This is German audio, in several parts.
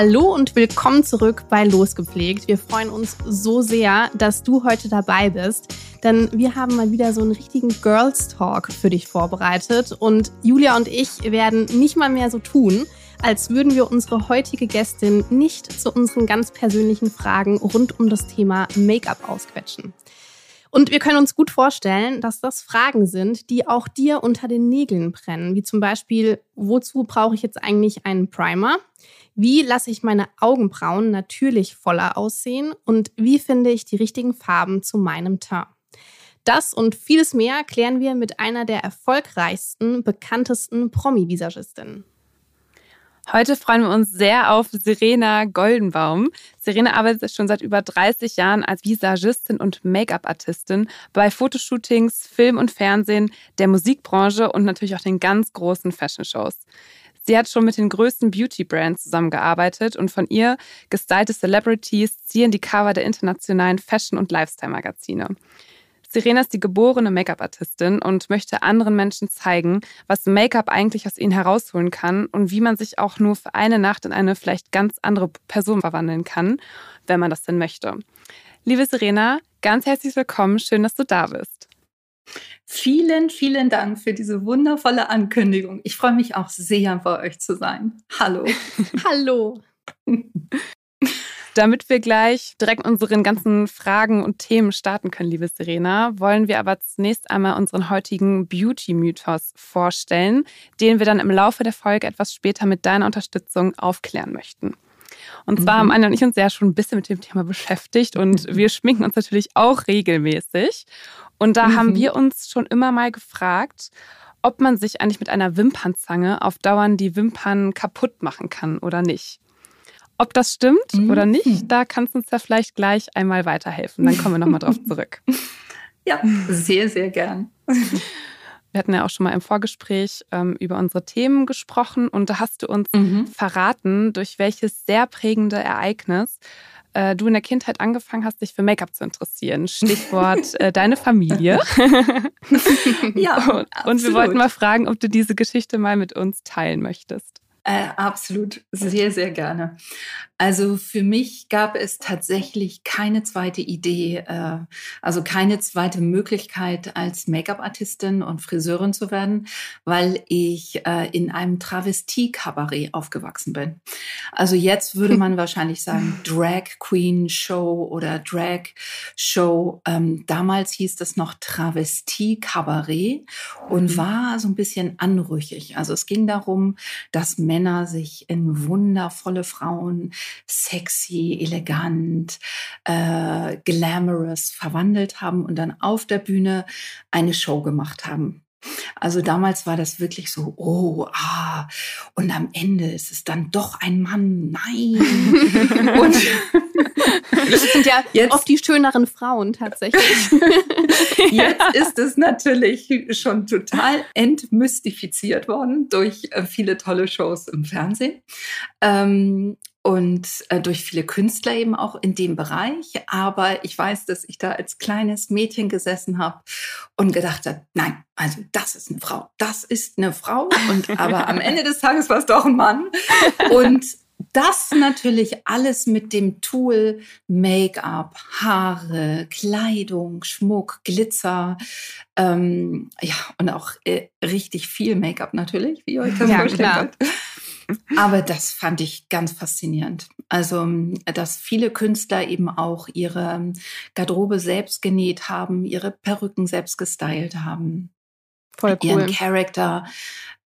Hallo und willkommen zurück bei Losgepflegt. Wir freuen uns so sehr, dass du heute dabei bist, denn wir haben mal wieder so einen richtigen Girls Talk für dich vorbereitet und Julia und ich werden nicht mal mehr so tun, als würden wir unsere heutige Gästin nicht zu unseren ganz persönlichen Fragen rund um das Thema Make-up ausquetschen. Und wir können uns gut vorstellen, dass das Fragen sind, die auch dir unter den Nägeln brennen, wie zum Beispiel, wozu brauche ich jetzt eigentlich einen Primer? Wie lasse ich meine Augenbrauen natürlich voller aussehen? Und wie finde ich die richtigen Farben zu meinem Teint? Das und vieles mehr klären wir mit einer der erfolgreichsten, bekanntesten Promi-Visagistinnen. Heute freuen wir uns sehr auf Serena Goldenbaum. Serena arbeitet schon seit über 30 Jahren als Visagistin und Make-up-Artistin bei Fotoshootings, Film und Fernsehen, der Musikbranche und natürlich auch den ganz großen Fashion-Shows. Sie hat schon mit den größten Beauty-Brands zusammengearbeitet und von ihr gestylte Celebrities ziehen die Cover der internationalen Fashion- und Lifestyle-Magazine. Serena ist die geborene Make-up-Artistin und möchte anderen Menschen zeigen, was Make-up eigentlich aus ihnen herausholen kann und wie man sich auch nur für eine Nacht in eine vielleicht ganz andere Person verwandeln kann, wenn man das denn möchte. Liebe Serena, ganz herzlich willkommen. Schön, dass du da bist. Vielen, vielen Dank für diese wundervolle Ankündigung. Ich freue mich auch sehr, bei euch zu sein. Hallo. Hallo. Damit wir gleich direkt unseren ganzen Fragen und Themen starten können, liebe Serena, wollen wir aber zunächst einmal unseren heutigen Beauty-Mythos vorstellen, den wir dann im Laufe der Folge etwas später mit deiner Unterstützung aufklären möchten. Und zwar haben Anja und ich uns ja schon ein bisschen mit dem Thema beschäftigt und wir schminken uns natürlich auch regelmäßig. Und da haben wir uns schon immer mal gefragt, ob man sich eigentlich mit einer Wimpernzange auf Dauern die Wimpern kaputt machen kann oder nicht. Ob das stimmt Mhm. oder nicht, da kannst du uns ja vielleicht gleich einmal weiterhelfen. Dann kommen wir nochmal drauf zurück. Ja, sehr, sehr gern. Wir hatten ja auch schon mal im Vorgespräch ähm, über unsere Themen gesprochen und da hast du uns Mhm. verraten, durch welches sehr prägende Ereignis äh, du in der Kindheit angefangen hast, dich für Make-up zu interessieren. Stichwort äh, deine Familie. Ja, und, und wir wollten mal fragen, ob du diese Geschichte mal mit uns teilen möchtest. Äh, absolut, sehr, sehr gerne. Also für mich gab es tatsächlich keine zweite Idee, äh, also keine zweite Möglichkeit, als Make-up-Artistin und Friseurin zu werden, weil ich äh, in einem Travestie-Kabarett aufgewachsen bin. Also jetzt würde man wahrscheinlich sagen Drag Queen Show oder Drag Show. Ähm, damals hieß das noch Travestie-Kabarett und war so ein bisschen anrüchig. Also es ging darum, dass Männer sich in wundervolle Frauen, sexy, elegant, äh, glamorous verwandelt haben und dann auf der Bühne eine Show gemacht haben. Also damals war das wirklich so, oh, ah, und am Ende ist es dann doch ein Mann, nein. und Das sind ja Jetzt- oft die schöneren Frauen tatsächlich. Jetzt ist es natürlich schon total entmystifiziert worden durch äh, viele tolle Shows im Fernsehen. Ähm, und äh, durch viele Künstler eben auch in dem Bereich. Aber ich weiß, dass ich da als kleines Mädchen gesessen habe und gedacht habe, nein, also das ist eine Frau, das ist eine Frau. Und aber am Ende des Tages war es doch ein Mann. Und das natürlich alles mit dem Tool Make-up, Haare, Kleidung, Schmuck, Glitzer, ähm, ja, und auch äh, richtig viel Make-up natürlich, wie ihr euch das Ja, vorstellen könnt. Aber das fand ich ganz faszinierend. Also, dass viele Künstler eben auch ihre Garderobe selbst genäht haben, ihre Perücken selbst gestylt haben Voll ihren cool. Charakter.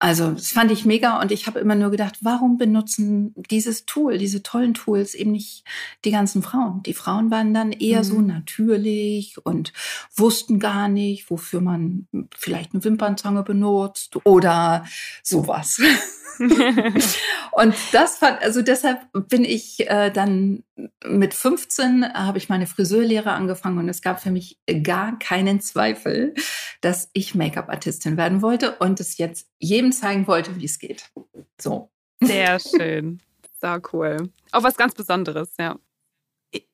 Also das fand ich mega und ich habe immer nur gedacht, warum benutzen dieses Tool, diese tollen Tools eben nicht die ganzen Frauen? Die Frauen waren dann eher Mhm. so natürlich und wussten gar nicht, wofür man vielleicht eine Wimpernzange benutzt oder sowas. und das fand, also deshalb bin ich äh, dann mit 15 habe ich meine Friseurlehre angefangen und es gab für mich gar keinen Zweifel, dass ich Make-up-Artistin werden wollte und es jetzt jedem zeigen wollte, wie es geht. So. Sehr schön. Sehr cool. Auch was ganz Besonderes, ja.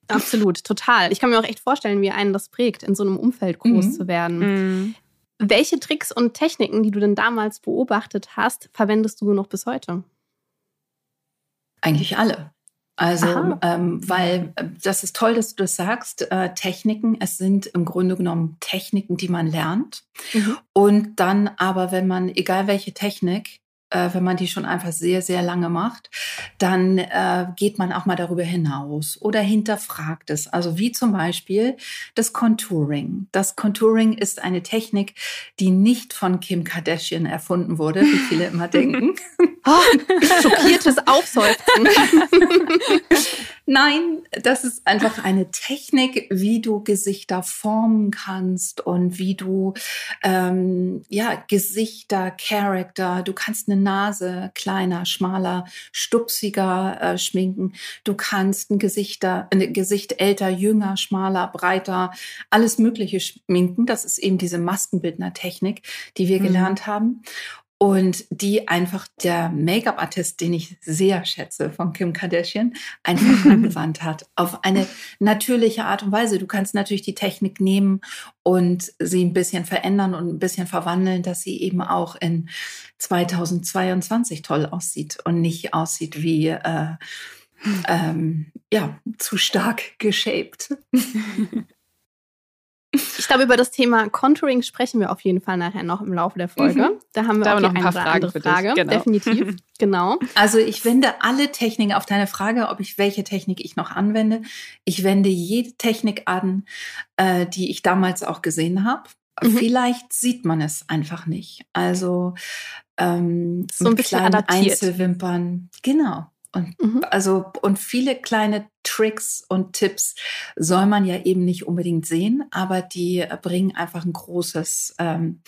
Absolut, total. Ich kann mir auch echt vorstellen, wie einen das prägt, in so einem Umfeld groß Mhm. zu werden. Mhm. Welche Tricks und Techniken, die du denn damals beobachtet hast, verwendest du noch bis heute? Eigentlich alle. Also, ähm, weil äh, das ist toll, dass du das sagst. Äh, Techniken, es sind im Grunde genommen Techniken, die man lernt. Mhm. Und dann aber, wenn man, egal welche Technik, äh, wenn man die schon einfach sehr, sehr lange macht, dann äh, geht man auch mal darüber hinaus oder hinterfragt es. Also wie zum Beispiel das Contouring. Das Contouring ist eine Technik, die nicht von Kim Kardashian erfunden wurde, wie viele immer denken. Oh, schockiertes Aufseufzen. Nein, das ist einfach eine Technik, wie du Gesichter formen kannst und wie du ähm, ja Gesichter, Charakter. Du kannst eine Nase kleiner, schmaler, stupsiger äh, schminken. Du kannst ein Gesichter, ein Gesicht älter, jünger, schmaler, breiter, alles Mögliche schminken. Das ist eben diese Maskenbildner-Technik, die wir Mhm. gelernt haben. Und die einfach der Make-up-Artist, den ich sehr schätze, von Kim Kardashian, einfach angewandt hat. Auf eine natürliche Art und Weise. Du kannst natürlich die Technik nehmen und sie ein bisschen verändern und ein bisschen verwandeln, dass sie eben auch in 2022 toll aussieht und nicht aussieht wie äh, ähm, ja, zu stark geshaped. Ich glaube, über das Thema Contouring sprechen wir auf jeden Fall nachher noch im Laufe der Folge. Mhm. Da haben wir Da auch haben die wir noch ein eine paar Fragen andere für dich, Frage. genau. Definitiv. genau. Also ich wende alle Techniken auf deine Frage, ob ich welche Technik ich noch anwende. Ich wende jede Technik an, äh, die ich damals auch gesehen habe. Mhm. Vielleicht sieht man es einfach nicht. Also ähm, So ein bisschen kleinen adaptiert. Einzelwimpern. Genau. Und Mhm. also und viele kleine Tricks und Tipps soll man ja eben nicht unbedingt sehen, aber die äh, bringen einfach ein großes, ähm,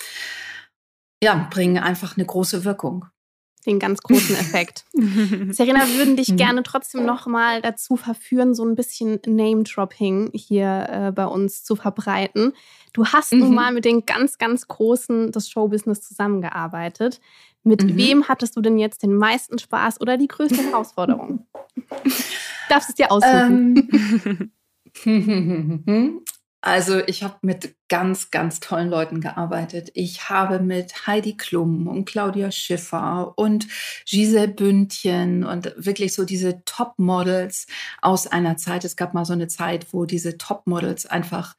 ja, bringen einfach eine große Wirkung. Den ganz großen Effekt. Serena, wir würden dich Mhm. gerne trotzdem noch mal dazu verführen, so ein bisschen Name-Dropping hier äh, bei uns zu verbreiten. Du hast nun Mhm. mal mit den ganz, ganz Großen des Showbusiness zusammengearbeitet. Mit Mhm. wem hattest du denn jetzt den meisten Spaß oder die größte Herausforderung? Darfst es dir aussuchen. Ähm, also ich habe mit ganz, ganz tollen Leuten gearbeitet. Ich habe mit Heidi Klum und Claudia Schiffer und Giselle Bündchen und wirklich so diese Top-Models aus einer Zeit. Es gab mal so eine Zeit, wo diese Top-Models einfach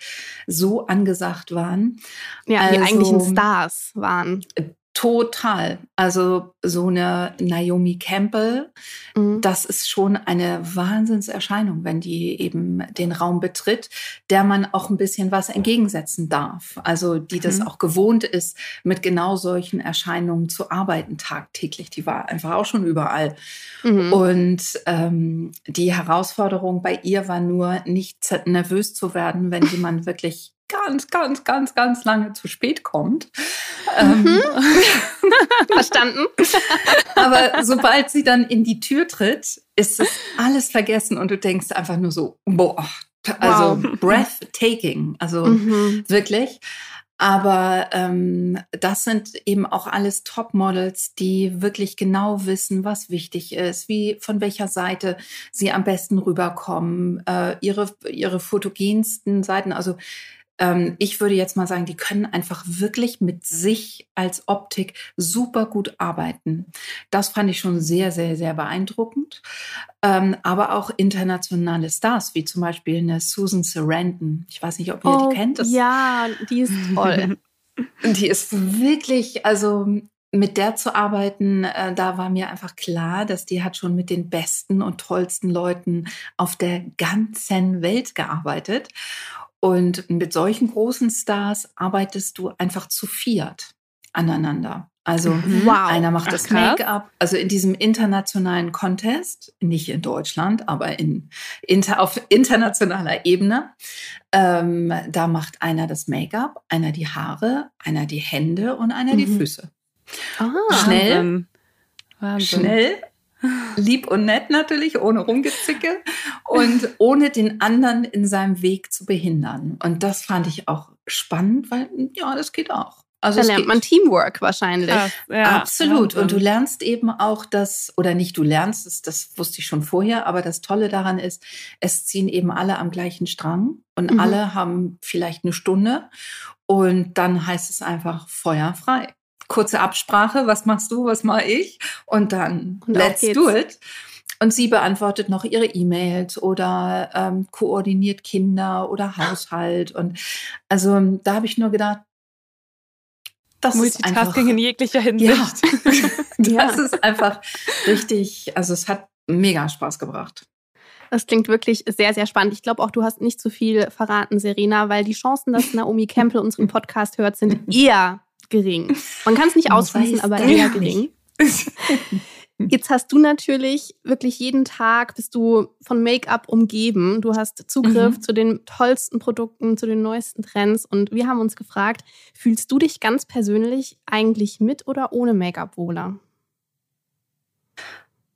so angesagt waren. ja, die also- eigentlichen Stars waren. Total. Also so eine Naomi Campbell, Mhm. das ist schon eine Wahnsinnserscheinung, wenn die eben den Raum betritt, der man auch ein bisschen was entgegensetzen darf. Also die das Mhm. auch gewohnt ist, mit genau solchen Erscheinungen zu arbeiten tagtäglich. Die war einfach auch schon überall. Mhm. Und ähm, die Herausforderung bei ihr war nur, nicht nervös zu werden, wenn jemand wirklich ganz, ganz, ganz, ganz lange zu spät kommt. Ähm, Mhm. Verstanden? aber sobald sie dann in die Tür tritt, ist es alles vergessen und du denkst einfach nur so, boah, also breathtaking, also Mhm. wirklich. Aber ähm, das sind eben auch alles Topmodels, die wirklich genau wissen, was wichtig ist, wie von welcher Seite sie am besten rüberkommen, äh, ihre ihre fotogensten Seiten. Also ähm, ich würde jetzt mal sagen, die können einfach wirklich mit sich als Optik super gut arbeiten. Das fand ich schon sehr, sehr, sehr beeindruckend. Ähm, aber auch internationale Stars, wie zum Beispiel eine Susan Sarandon. Ich weiß nicht, ob ihr die kennt. Das, Oh, ja, die ist toll. Die ist wirklich, also mit der zu arbeiten, äh, da war mir einfach klar, dass die hat schon mit den besten und tollsten Leuten auf der ganzen Welt gearbeitet. Und mit solchen großen Stars arbeitest du einfach zu viert aneinander. Also. Wow. einer macht Ach, das. Make-up, also in diesem internationalen Contest, nicht in Deutschland, aber in, inter, auf internationaler Ebene. Ähm, da macht einer das Make-up, einer die Haare, einer die Hände und einer die Mhm. Füße. Ah. Schnell. Wahnsinn. Wahnsinn. schnell, lieb und nett natürlich, ohne Rumgezicke und ohne den anderen in seinem Weg zu behindern. Und das fand ich auch spannend, weil ja, das geht auch. Also da lernt geht. man Teamwork wahrscheinlich. Krass, ja, Absolut. Und du lernst eben auch das, oder nicht du lernst es, das wusste ich schon vorher, aber das Tolle daran ist, es ziehen eben alle am gleichen Strang und Mhm. alle haben vielleicht eine Stunde und dann heißt es einfach Feuer frei. Kurze Absprache, was machst du, was mache ich? Und dann Und let's geht's. do it. Und sie beantwortet noch ihre E-Mails oder ähm, koordiniert Kinder oder Haushalt. Und also da habe ich nur gedacht, das ist einfach Multitasking in jeglicher ja, Hinsicht. Ja. das ist einfach richtig, also es hat mega Spaß gebracht. Das klingt wirklich sehr, sehr spannend. Ich glaube auch, du hast nicht zu viel verraten, Serena, weil die Chancen, dass Naomi Campbell unseren Podcast hört, sind eher gering. Man kann es nicht ausschließen, aber eher gering. Jetzt hast du natürlich wirklich jeden Tag bist du von Make-up umgeben. Du hast Zugriff Mhm. zu den tollsten Produkten, zu den neuesten Trends. Und wir haben uns gefragt, fühlst du dich ganz persönlich eigentlich mit oder ohne Make-up wohler?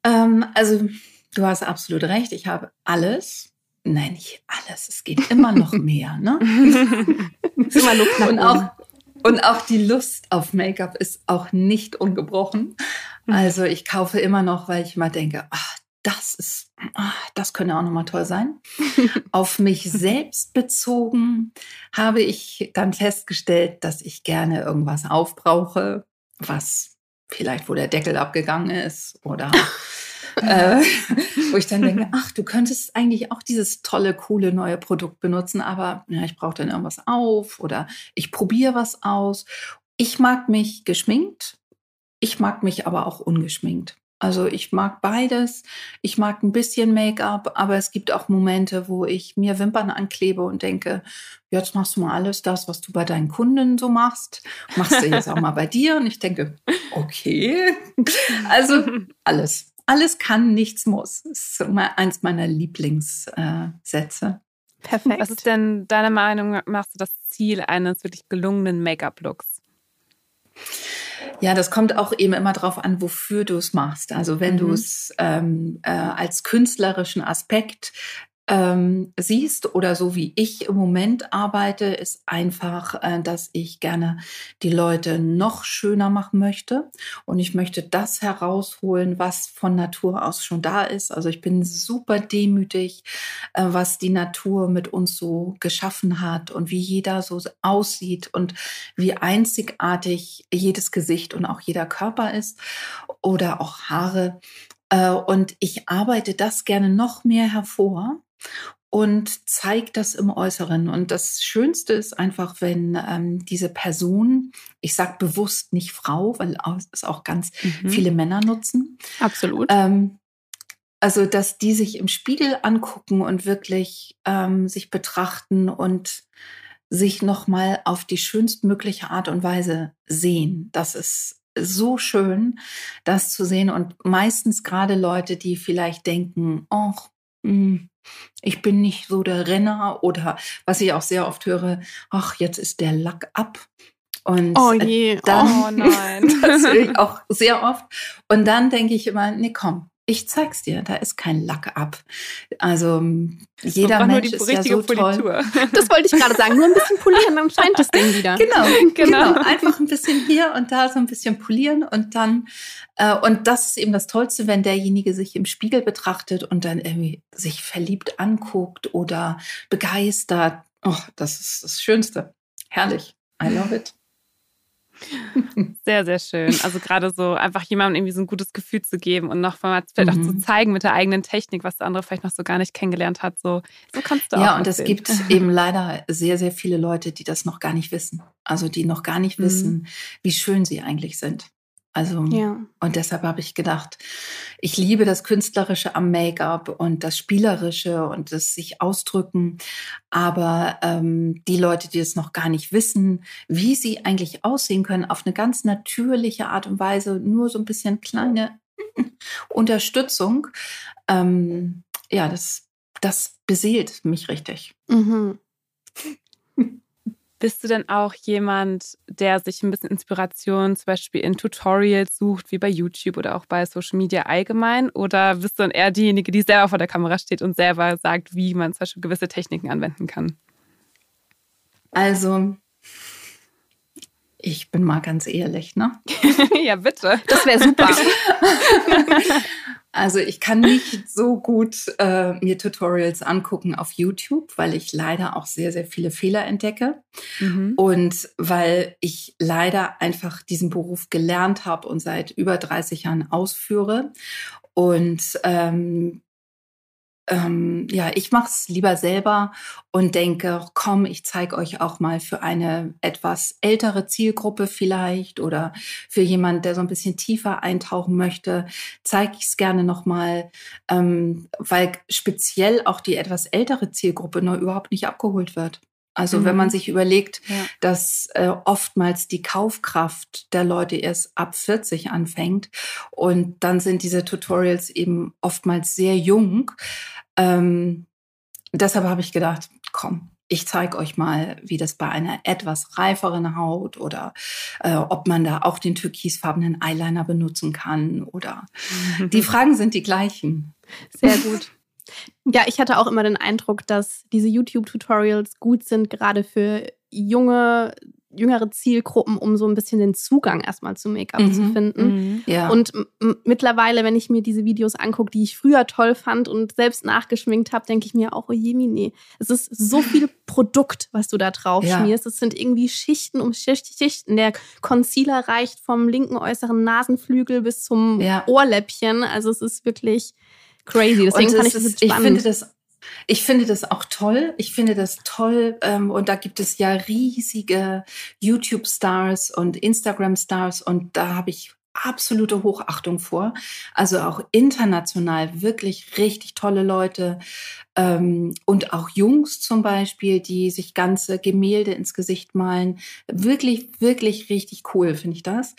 Ähm, also du hast absolut recht, ich habe alles. Nein, nicht alles, es geht immer noch mehr. Ne? Immer Luft nach und, auch, und auch die Lust auf Make-up ist auch nicht ungebrochen. Also ich kaufe immer noch, weil ich immer denke, ach, das ist, ach, das könnte auch nochmal toll sein. auf mich selbst bezogen habe ich dann festgestellt, dass ich gerne irgendwas aufbrauche, was vielleicht, wo der Deckel abgegangen ist oder äh, wo ich dann denke, ach, du könntest eigentlich auch dieses tolle, coole neue Produkt benutzen, aber ja, ich brauche dann irgendwas auf oder ich probiere was aus. Ich mag mich geschminkt, ich mag mich aber auch ungeschminkt. Also ich mag beides. Ich mag ein bisschen Make-up, aber es gibt auch Momente, wo ich mir Wimpern anklebe und denke, jetzt machst du mal alles das, was du bei deinen Kunden so machst. Machst du jetzt auch mal bei dir? Und ich denke, okay. Also alles. Alles kann, nichts muss. Das ist immer eins meiner Lieblingssätze. Perfekt. Was ist denn deiner Meinung nach machst du das Ziel eines wirklich gelungenen Make-up-Looks? Ja, das kommt auch eben immer drauf an, wofür du es machst. Also wenn Mhm. du es ähm, äh, als künstlerischen Aspekt ähm, siehst oder so wie ich im Moment arbeite, ist einfach, äh, dass ich gerne die Leute noch schöner machen möchte und ich möchte das herausholen, was von Natur aus schon da ist. Also ich bin super demütig, äh, was die Natur mit uns so geschaffen hat und wie jeder so aussieht und wie einzigartig jedes Gesicht und auch jeder Körper ist oder auch Haare. Äh, Und ich arbeite das gerne noch mehr hervor und zeige das im Äußeren. Und das Schönste ist einfach, wenn ähm, diese Person, ich sage bewusst nicht Frau, weil es auch ganz Mhm. viele Männer nutzen, Absolut. ähm, also, dass die sich im Spiegel angucken und wirklich ähm, sich betrachten und sich nochmal auf die schönstmögliche Art und Weise sehen. Das ist so schön, das zu sehen. Und meistens gerade Leute, die vielleicht denken, oh, ich bin nicht so der Renner oder was ich auch sehr oft höre, ach, jetzt ist der Lack ab. Und oh äh, je. dann- Oh nein. das höre ich auch sehr oft. Und dann denke ich immer, nee, komm, ich zeig's dir, da ist kein Lack ab. Also jeder Man Mensch nur die ist ja richtige so toll. Politur. Das wollte ich gerade sagen. Nur ein bisschen polieren, dann scheint das Ding wieder. Genau, Genau. genau, Einfach ein bisschen hier und da so ein bisschen polieren und dann, äh, und das ist eben das Tollste, wenn derjenige sich im Spiegel betrachtet und dann irgendwie sich verliebt anguckt oder begeistert. Oh, das ist das Schönste. Herrlich. I love it. Sehr, sehr schön. Also gerade so einfach jemandem irgendwie so ein gutes Gefühl zu geben und noch mal vielleicht auch zu Mhm. zeigen mit der eigenen Technik, was der andere vielleicht noch so gar nicht kennengelernt hat. So, so kannst du auch. Ja, und es gibt eben leider sehr, sehr viele Leute, die das noch gar nicht wissen. Also die noch gar nicht Mhm. wissen, wie schön sie eigentlich sind. Also, Ja. und deshalb habe ich gedacht, ich liebe das Künstlerische am Make-up und das Spielerische und das sich ausdrücken. Aber ähm, die Leute, die es noch gar nicht wissen, wie sie eigentlich aussehen können, auf eine ganz natürliche Art und Weise, nur so ein bisschen kleine Unterstützung, ähm, ja, das, das beseelt mich richtig. Mhm. Bist du denn auch jemand, der sich ein bisschen Inspiration zum Beispiel in Tutorials sucht, wie bei YouTube oder auch bei Social Media allgemein? Oder bist du dann eher diejenige, die selber vor der Kamera steht und selber sagt, wie man zum Beispiel gewisse Techniken anwenden kann? Also, ich bin mal ganz ehrlich, ne? ja, bitte. Das wäre super. Also ich kann nicht so gut äh, mir Tutorials angucken auf YouTube, weil ich leider auch sehr, sehr viele Fehler entdecke. Mhm. Und weil ich leider einfach diesen Beruf gelernt habe und seit über 30 Jahren ausführe. Und ähm, ähm, ja, ich mache es lieber selber und denke, komm, ich zeige euch auch mal für eine etwas ältere Zielgruppe vielleicht oder für jemand, der so ein bisschen tiefer eintauchen möchte, zeige ich es gerne nochmal, ähm, weil speziell auch die etwas ältere Zielgruppe noch überhaupt nicht abgeholt wird. Also mhm. wenn man mhm. sich überlegt, ja. dass äh, oftmals die Kaufkraft der Leute erst ab 40 anfängt und dann sind diese Tutorials eben oftmals sehr jung. Ähm, deshalb habe ich gedacht, komm, ich zeige euch mal, wie das bei einer etwas reiferen Haut oder äh, ob man da auch den türkisfarbenen Eyeliner benutzen kann oder die Fragen sind die gleichen. Sehr gut. Ja, ich hatte auch immer den Eindruck, dass diese YouTube-Tutorials gut sind, gerade für junge, jüngere Zielgruppen, um so ein bisschen den Zugang erstmal zu Make-up mhm. zu finden. Mhm. Ja. Und mittlerweile, wenn ich mir diese Videos angucke, die ich früher toll fand und selbst nachgeschminkt habe, denke ich mir auch, oh je, nee, es ist so viel Produkt, was du da drauf ja. schmierst. Es sind irgendwie Schichten um Schichten. Der Concealer reicht vom linken äußeren Nasenflügel bis zum ja. Ohrläppchen. Also es ist wirklich crazy. Deswegen fand ich das ist, spannend. Ich finde das ich finde das auch toll. Ich finde das toll. Ähm, und da gibt es ja riesige YouTube-Stars und Instagram-Stars. Und da habe ich absolute Hochachtung vor. Also auch international wirklich richtig tolle Leute. Ähm, und auch Jungs zum Beispiel, die sich ganze Gemälde ins Gesicht malen. Wirklich, wirklich richtig cool, finde ich das.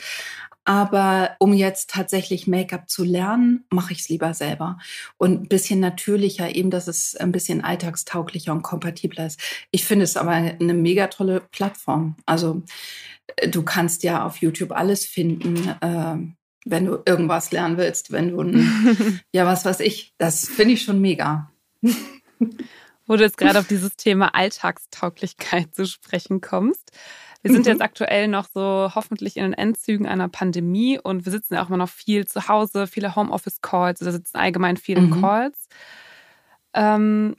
Aber um jetzt tatsächlich Make-up zu lernen, mache ich es lieber selber. Und ein bisschen natürlicher, eben, dass es ein bisschen alltagstauglicher und kompatibler ist. Ich finde es aber eine mega tolle Plattform. Also äh, du kannst ja auf YouTube alles finden. Äh, wenn du irgendwas lernen willst, wenn du, ein, ja, was weiß ich, das finde ich schon mega. Wo du jetzt gerade auf dieses Thema Alltagstauglichkeit zu sprechen kommst. Wir sind mhm. jetzt aktuell noch so hoffentlich in den Endzügen einer Pandemie und wir sitzen ja auch immer noch viel zu Hause, viele Homeoffice-Calls oder sitzen allgemein viel in mhm. Calls. Ähm,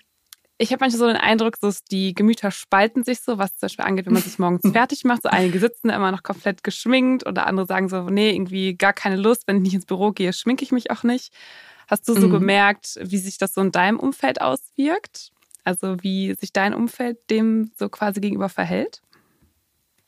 ich habe manchmal so den Eindruck, dass die Gemüter spalten sich so, was zum Beispiel angeht, wenn man sich morgens fertig macht. So einige sitzen immer noch komplett geschminkt oder andere sagen so, nee, irgendwie gar keine Lust, wenn ich nicht ins Büro gehe, schminke ich mich auch nicht. Hast du so mhm. gemerkt, wie sich das so in deinem Umfeld auswirkt? Also wie sich dein Umfeld dem so quasi gegenüber verhält?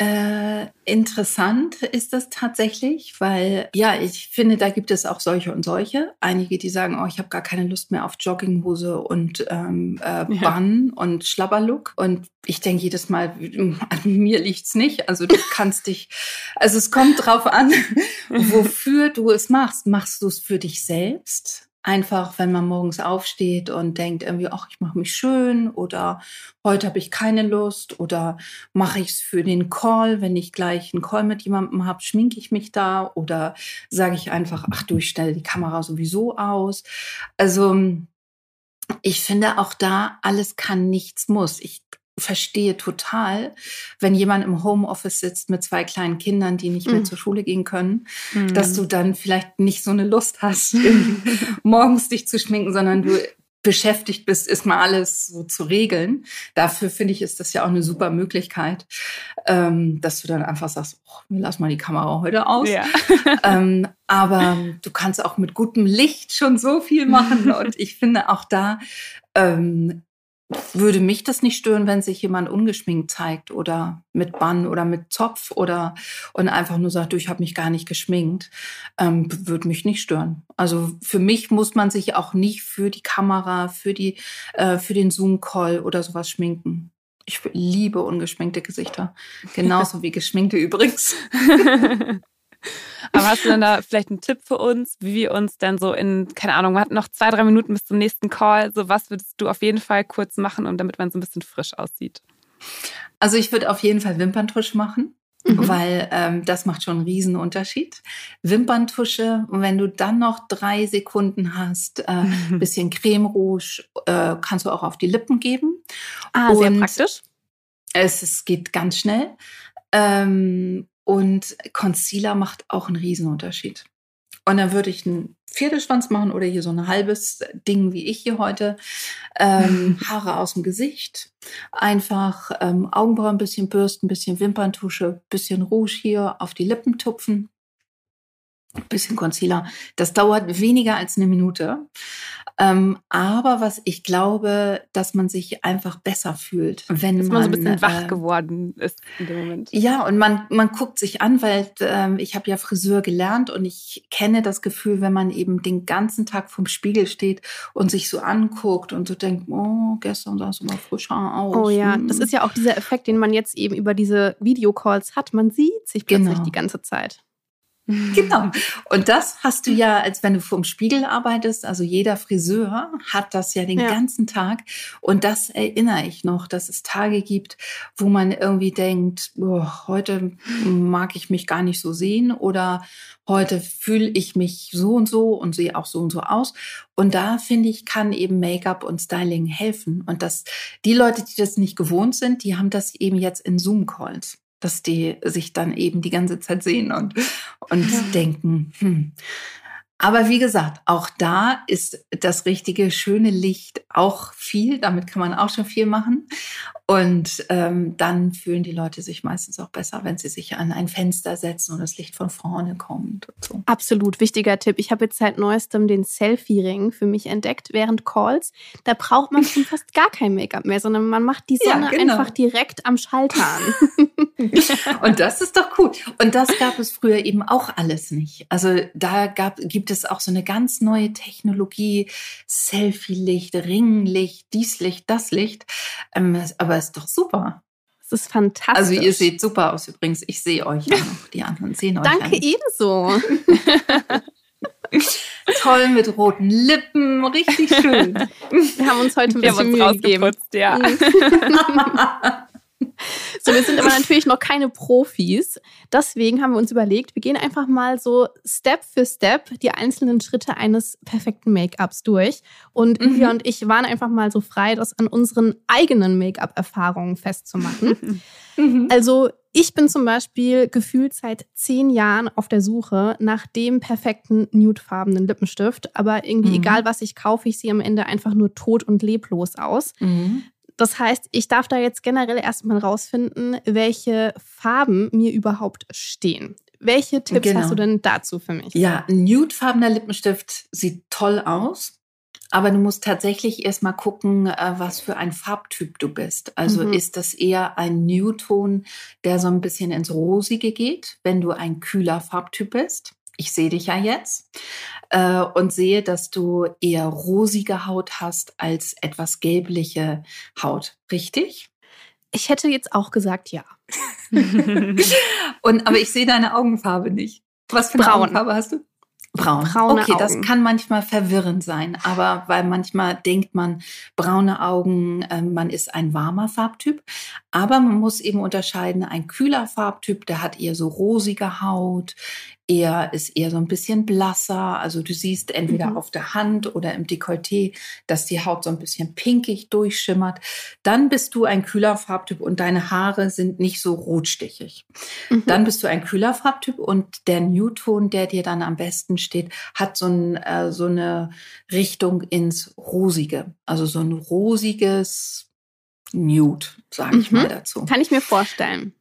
Äh, interessant ist das tatsächlich, weil ja, ich finde, da gibt es auch solche und solche. Einige, die sagen, oh, ich habe gar keine Lust mehr auf Jogginghose und ähm, äh, Bann ja. und Schlabberlook. Und ich denke jedes Mal, an mir liegt's nicht. Also du kannst dich, also es kommt drauf an, wofür du es machst. Machst du es für dich selbst? Einfach, wenn man morgens aufsteht und denkt irgendwie, ach, ich mache mich schön oder heute habe ich keine Lust oder mache ich es für den Call, wenn ich gleich einen Call mit jemandem habe, schminke ich mich da oder sage ich einfach, ach du, ich stelle die Kamera sowieso aus. Also ich finde auch da, alles kann, nichts muss. Ich verstehe total, wenn jemand im Homeoffice sitzt mit zwei kleinen Kindern, die nicht mehr mhm. zur Schule gehen können, mhm. dass du dann vielleicht nicht so eine Lust hast, morgens dich zu schminken, sondern du beschäftigt bist, ist mal alles so zu regeln. Dafür finde ich, ist das ja auch eine super Möglichkeit, ähm, dass du dann einfach sagst, oh, lassen mal die Kamera heute aus. Ja. ähm, aber du kannst auch mit gutem Licht schon so viel machen. Und ich finde auch da ähm, würde mich das nicht stören, wenn sich jemand ungeschminkt zeigt oder mit Bann oder mit Zopf oder und einfach nur sagt, du, ich habe mich gar nicht geschminkt, ähm, würde mich nicht stören. Also für mich muss man sich auch nicht für die Kamera, für die, äh, für den Zoom-Call oder sowas schminken. Ich liebe ungeschminkte Gesichter, genauso wie geschminkte übrigens. Aber hast du denn da vielleicht einen Tipp für uns, wie wir uns denn so in, keine Ahnung, wir hatten noch zwei, drei Minuten bis zum nächsten Call. So, was würdest du auf jeden Fall kurz machen und damit man so ein bisschen frisch aussieht? Also ich würde auf jeden Fall Wimperntusch machen. Mhm. Weil ähm, das macht schon einen riesen Unterschied. Wimperntusche, wenn du dann noch drei Sekunden hast, äh, mhm. bisschen Creme Rouge, äh, kannst du auch auf die Lippen geben. Ah, sehr praktisch. Es, es geht ganz schnell. Ähm, und Concealer macht auch einen Riesenunterschied. Und dann würde ich einen Pferdeschwanz machen oder hier so ein halbes Ding wie ich hier heute. Ähm, Haare aus dem Gesicht. Einfach ähm, Augenbrauen ein bisschen bürsten, ein bisschen Wimperntusche, bisschen Rouge hier auf die Lippen tupfen bisschen Concealer. Das dauert weniger als eine Minute. Ähm, aber was ich glaube, dass man sich einfach besser fühlt, wenn dass man, man so ein bisschen wach äh, geworden ist in dem Moment. Ja, und man, man guckt sich an, weil äh, ich habe ja Friseur gelernt und ich kenne das Gefühl, wenn man eben den ganzen Tag vom Spiegel steht und sich so anguckt und so denkt, oh, gestern sah es immer frischer aus. Oh ja, das hm. ist ja auch dieser Effekt, den man jetzt eben über diese Videocalls hat. Man sieht sich plötzlich genau. die ganze Zeit. Genau. Und das hast du ja, als wenn du vorm Spiegel arbeitest. Also jeder Friseur hat das ja den ja. ganzen Tag. Und das erinnere ich noch, dass es Tage gibt, wo man irgendwie denkt, oh, heute mag ich mich gar nicht so sehen oder heute fühle ich mich so und so und sehe auch so und so aus. Und da finde ich, kann eben Make-up und Styling helfen. Und dass die Leute, die das nicht gewohnt sind, die haben das eben jetzt in Zoom-Calls dass die sich dann eben die ganze Zeit sehen und, und ja. denken, hm, aber wie gesagt, auch da ist das richtige schöne Licht auch viel. Damit kann man auch schon viel machen. Und ähm, dann fühlen die Leute sich meistens auch besser, wenn sie sich an ein Fenster setzen und das Licht von vorne kommt. Und so. Absolut wichtiger Tipp. Ich habe jetzt seit neuestem den Selfie-Ring für mich entdeckt während Calls. Da braucht man schon fast gar kein Make-up mehr, sondern man macht die Sonne ja, genau. einfach direkt am Schalter an. und das ist doch cool. Und das gab es früher eben auch alles nicht. Also da gab, gibt gibt es auch so eine ganz neue Technologie, Selfie-Licht, Ringlicht, dies Licht, das Licht. Ähm, aber ist doch super. Es ist fantastisch. Also ihr seht super aus übrigens. Ich sehe euch ja noch. Die anderen sehen euch. Danke an. ebenso. Toll mit roten Lippen, richtig schön. Wir haben uns heute ein bisschen Mühe gegeben. Ja. So, wir sind aber natürlich noch keine Profis. Deswegen haben wir uns überlegt, wir gehen einfach mal so Step für Step die einzelnen Schritte eines perfekten Make-ups durch. Und mhm. Julia und ich waren einfach mal so frei, das an unseren eigenen Make-up-Erfahrungen festzumachen. Mhm. Also ich bin zum Beispiel gefühlt seit zehn Jahren auf der Suche nach dem perfekten nudefarbenen Lippenstift. Aber irgendwie, mhm. egal was ich kaufe, ich sehe am Ende einfach nur tot und leblos aus. Mhm. Das heißt, ich darf da jetzt generell erstmal rausfinden, welche Farben mir überhaupt stehen. Welche Tipps genau. hast du denn dazu für mich? Ja, ein nudefarbener Lippenstift sieht toll aus. Aber du musst tatsächlich erstmal gucken, äh, was für ein Farbtyp du bist. Also mhm. ist das eher ein Nude-Ton, der so ein bisschen ins Rosige geht, wenn du ein kühler Farbtyp bist? Ich sehe dich ja jetzt äh, und sehe, dass du eher rosige Haut hast als etwas gelbliche Haut. Richtig? Ich hätte jetzt auch gesagt, ja. und, aber ich sehe deine Augenfarbe nicht. Was für eine Braun. Augenfarbe hast du? Braun. Braune okay, Augen. das kann manchmal verwirrend sein, aber weil manchmal denkt man, braune Augen, äh, man ist ein warmer Farbtyp. Aber man muss eben unterscheiden, ein kühler Farbtyp, der hat eher so rosige Haut, er ist eher so ein bisschen blasser. Also du siehst entweder mhm. auf der Hand oder im Dekolleté, dass die Haut so ein bisschen pinkig durchschimmert. Dann bist du ein kühler Farbtyp und deine Haare sind nicht so rotstichig. Mhm. Dann bist du ein kühler Farbtyp und der Newton, der dir dann am besten steht, hat so, ein, äh, so eine Richtung ins Rosige. Also so ein rosiges Nude, sage ich mhm. mal dazu. Kann ich mir vorstellen.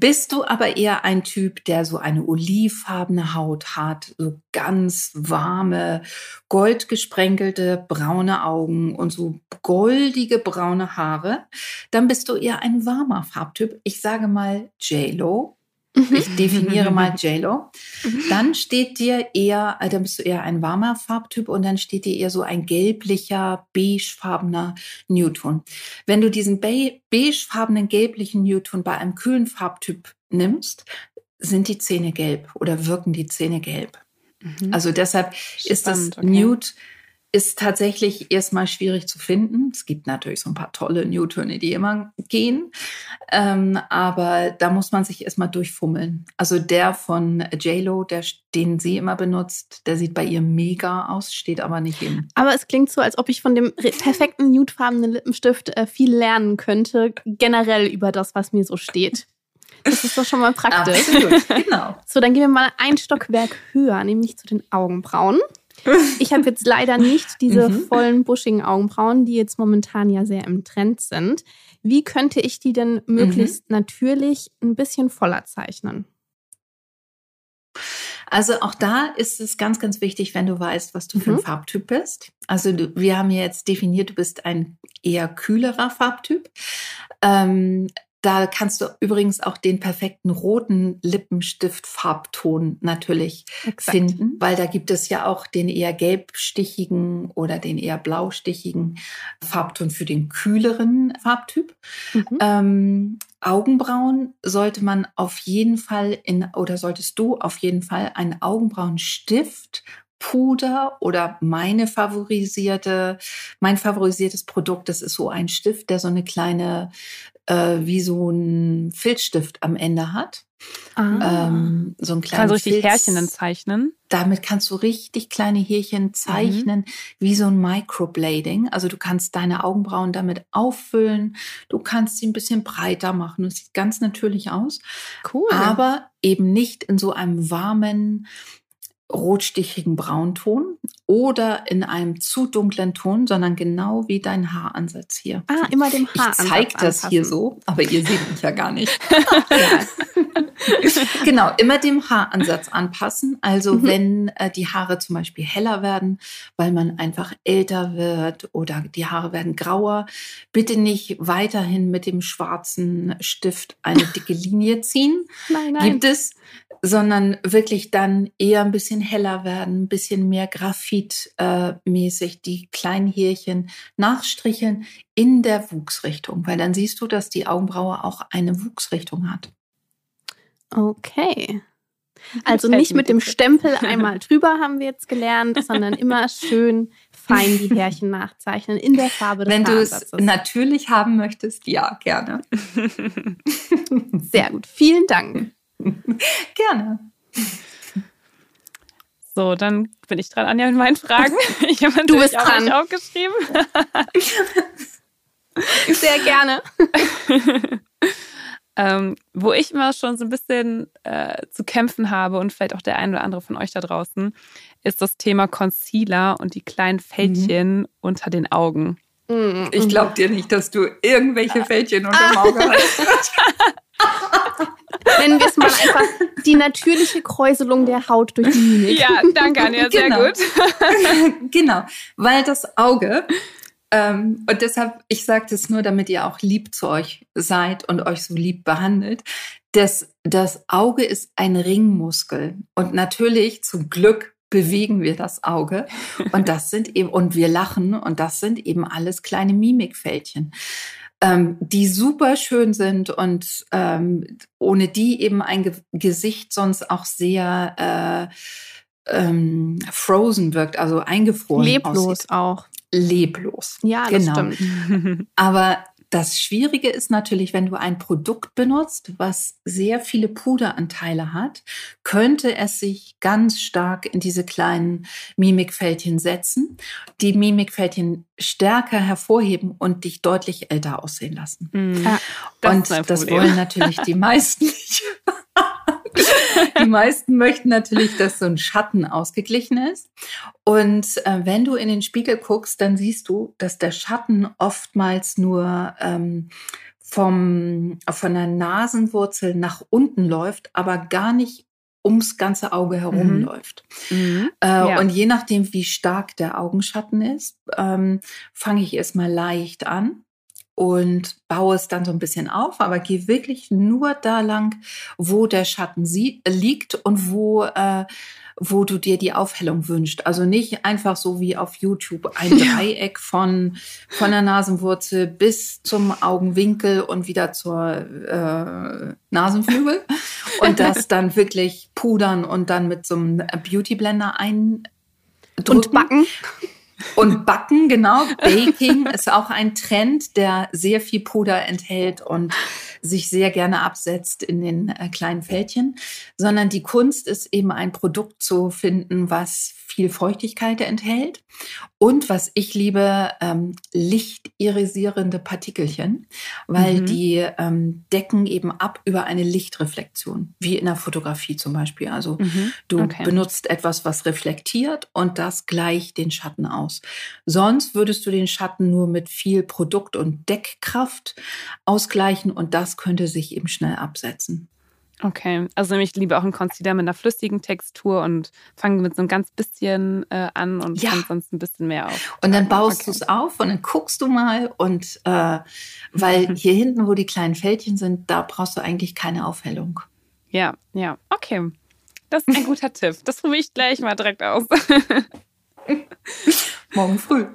Bist du aber eher ein Typ, der so eine olivfarbene Haut hat, so ganz warme, goldgesprenkelte braune Augen und so goldige braune Haare, dann bist du eher ein warmer Farbtyp. Ich sage mal J-Lo Mhm. Ich definiere mal JLo. Mhm. Dann steht dir eher, äh, dann bist du eher ein warmer Farbtyp und dann steht dir eher so ein gelblicher, beigefarbener Newton. Wenn du diesen be beigefarbenen, gelblichen Newton bei einem kühlen Farbtyp nimmst, sind die Zähne gelb oder wirken die Zähne gelb. Mhm. Also deshalb Spannend, ist das okay. Nude ist tatsächlich erstmal schwierig zu finden. Es gibt natürlich so ein paar tolle Newtöne, die immer gehen. Ähm, aber da muss man sich erstmal durchfummeln. Also der von JLo, der, den sie immer benutzt, der sieht bei ihr mega aus, steht aber nicht im. Aber es klingt so, als ob ich von dem perfekten nudefarbenen Lippenstift äh, viel lernen könnte, generell über das, was mir so steht. Das ist doch schon mal praktisch. Absolut, genau. So, dann gehen wir mal ein Stockwerk höher, nämlich zu den Augenbrauen. Ich habe jetzt leider nicht diese Mhm. vollen, buschigen Augenbrauen, die jetzt momentan ja sehr im Trend sind. Wie könnte ich die denn möglichst natürlich ein bisschen voller zeichnen? Also auch da ist es ganz, ganz wichtig, wenn du weißt, was du für ein Mhm. Farbtyp bist. Also du, wir haben ja jetzt definiert, du bist ein eher kühlerer Farbtyp. Ähm, da kannst du übrigens auch den perfekten roten Lippenstift-Farbton natürlich Exakt. finden, weil da gibt es ja auch den eher gelbstichigen oder den eher blaustichigen Farbton für den kühleren Farbtyp. Mhm. Ähm, Augenbrauen sollte man auf jeden Fall in, oder solltest du auf jeden Fall einen Augenbrauenstift, Puder oder meine favorisierte, mein favorisiertes Produkt, das ist so ein Stift, der so eine kleine, äh, wie so ein Filzstift am Ende hat. Ah. Ähm, so ein kleines so richtig Härchen dann zeichnen. damit kannst du richtig kleine Härchen zeichnen, wie so ein Microblading. Also du kannst deine Augenbrauen damit auffüllen, du kannst sie ein bisschen breiter machen. Es sieht ganz natürlich aus, cool. aber eben nicht in so einem warmen, rotstichigen Braunton oder in einem zu dunklen Ton, sondern genau wie dein Haaransatz hier. ah, immer dem Ich Haaransatz zeige das hier anpassen. so, aber ihr seht mich ja gar nicht. Genau, immer dem Haaransatz anpassen. Also Mhm. wenn äh, die Haare zum Beispiel heller werden, weil man einfach älter wird oder die Haare werden grauer, bitte nicht weiterhin mit dem schwarzen Stift eine dicke Linie ziehen. Nein, nein. Gibt es, sondern wirklich dann eher ein bisschen heller werden, ein bisschen mehr Graphit-mäßig die kleinen Härchen nachstricheln in der Wuchsrichtung, weil dann siehst du, dass die Augenbraue auch eine Wuchsrichtung hat. Okay. Also nicht mit dem. Stempel einmal drüber haben wir jetzt gelernt, sondern immer schön fein die Härchen nachzeichnen in der Farbe des Wenn du es natürlich haben möchtest, ja, gerne. Sehr gut. Vielen Dank. Gerne. So, dann bin ich dran, Anja, mit meinen Fragen. Ich habe Du bist auch dran. nicht aufgeschrieben. Sehr gerne. ähm, wo ich immer schon so ein bisschen äh, zu kämpfen habe und vielleicht auch der ein oder andere von euch da draußen, ist das Thema Concealer und die kleinen Fältchen unter den Augen. Mm, Ich glaube dir nicht, dass du irgendwelche Fältchen unterm Auge hast. Nennen wir es mal einfach die natürliche Kräuselung der Haut durch die Mimik. Ja, danke, Anja, sehr Genau. gut. genau, weil das Auge, ähm, und deshalb, ich sage das nur, damit ihr auch lieb zu euch seid und euch so lieb behandelt, das, das Auge ist ein Ringmuskel. Und natürlich, zum Glück, bewegen wir das Auge. Und das sind eben, und wir lachen, und das sind eben alles kleine Mimikfältchen. Ähm, die super schön sind und ähm, ohne die eben ein Ge Gesicht sonst auch sehr äh, ähm, frozen wirkt, also eingefroren Leblos aussieht. auch. Leblos. Ja, das Genau. stimmt. Aber das Schwierige ist natürlich, wenn du ein Produkt benutzt, was sehr viele Puderanteile hat, könnte es sich ganz stark in diese kleinen Mimikfältchen setzen, die Mimikfältchen stärker hervorheben und dich deutlich älter aussehen lassen. Mhm. Ja, das und das wollen natürlich die meisten nicht. die meisten möchten natürlich, dass so ein Schatten ausgeglichen ist. Und äh, wenn du in den Spiegel guckst, dann siehst du, dass der Schatten oftmals nur ähm, vom, von der Nasenwurzel nach unten läuft, aber gar nicht ums ganze Auge herum Mhm. läuft. Mhm. Äh, Ja. Und je nachdem, wie stark der Augenschatten ist, ähm, fange ich erstmal leicht an und baue es dann so ein bisschen auf, aber gehe wirklich nur da lang, wo der Schatten sie liegt und wo, äh, wo du dir die Aufhellung wünschst. Also nicht einfach so wie auf YouTube ein Ja. Dreieck von, von der Nasenwurzel bis zum Augenwinkel und wieder zur äh, Nasenflügel und das dann wirklich pudern und dann mit so einem Beauty Blender ein Und backen. Und Backen, genau. Baking ist auch ein Trend, der sehr viel Puder enthält und sich sehr gerne absetzt in den äh, kleinen Fältchen. Sondern die Kunst ist eben ein Produkt zu finden, was viel Feuchtigkeit enthält und was ich liebe, ähm, lichtirisierende Partikelchen, weil mhm. die ähm, decken eben ab über eine Lichtreflexion, wie in der Fotografie zum Beispiel. Also mhm. du okay. benutzt etwas, was reflektiert und das gleicht den Schatten aus. Sonst würdest du den Schatten nur mit viel Produkt und Deckkraft ausgleichen und das könnte sich eben schnell absetzen. Okay, also ich liebe auch einen Concealer mit einer flüssigen Textur und fange mit so einem ganz bisschen äh, an und ja. sonst ein bisschen mehr auf. Und dann baust okay. du es auf und dann guckst du mal und äh, weil hier hinten, wo die kleinen Fältchen sind, da brauchst du eigentlich keine Aufhellung. Ja, ja, okay. Das ist ein guter Tipp. Das probiere ich gleich mal direkt aus. Morgen früh.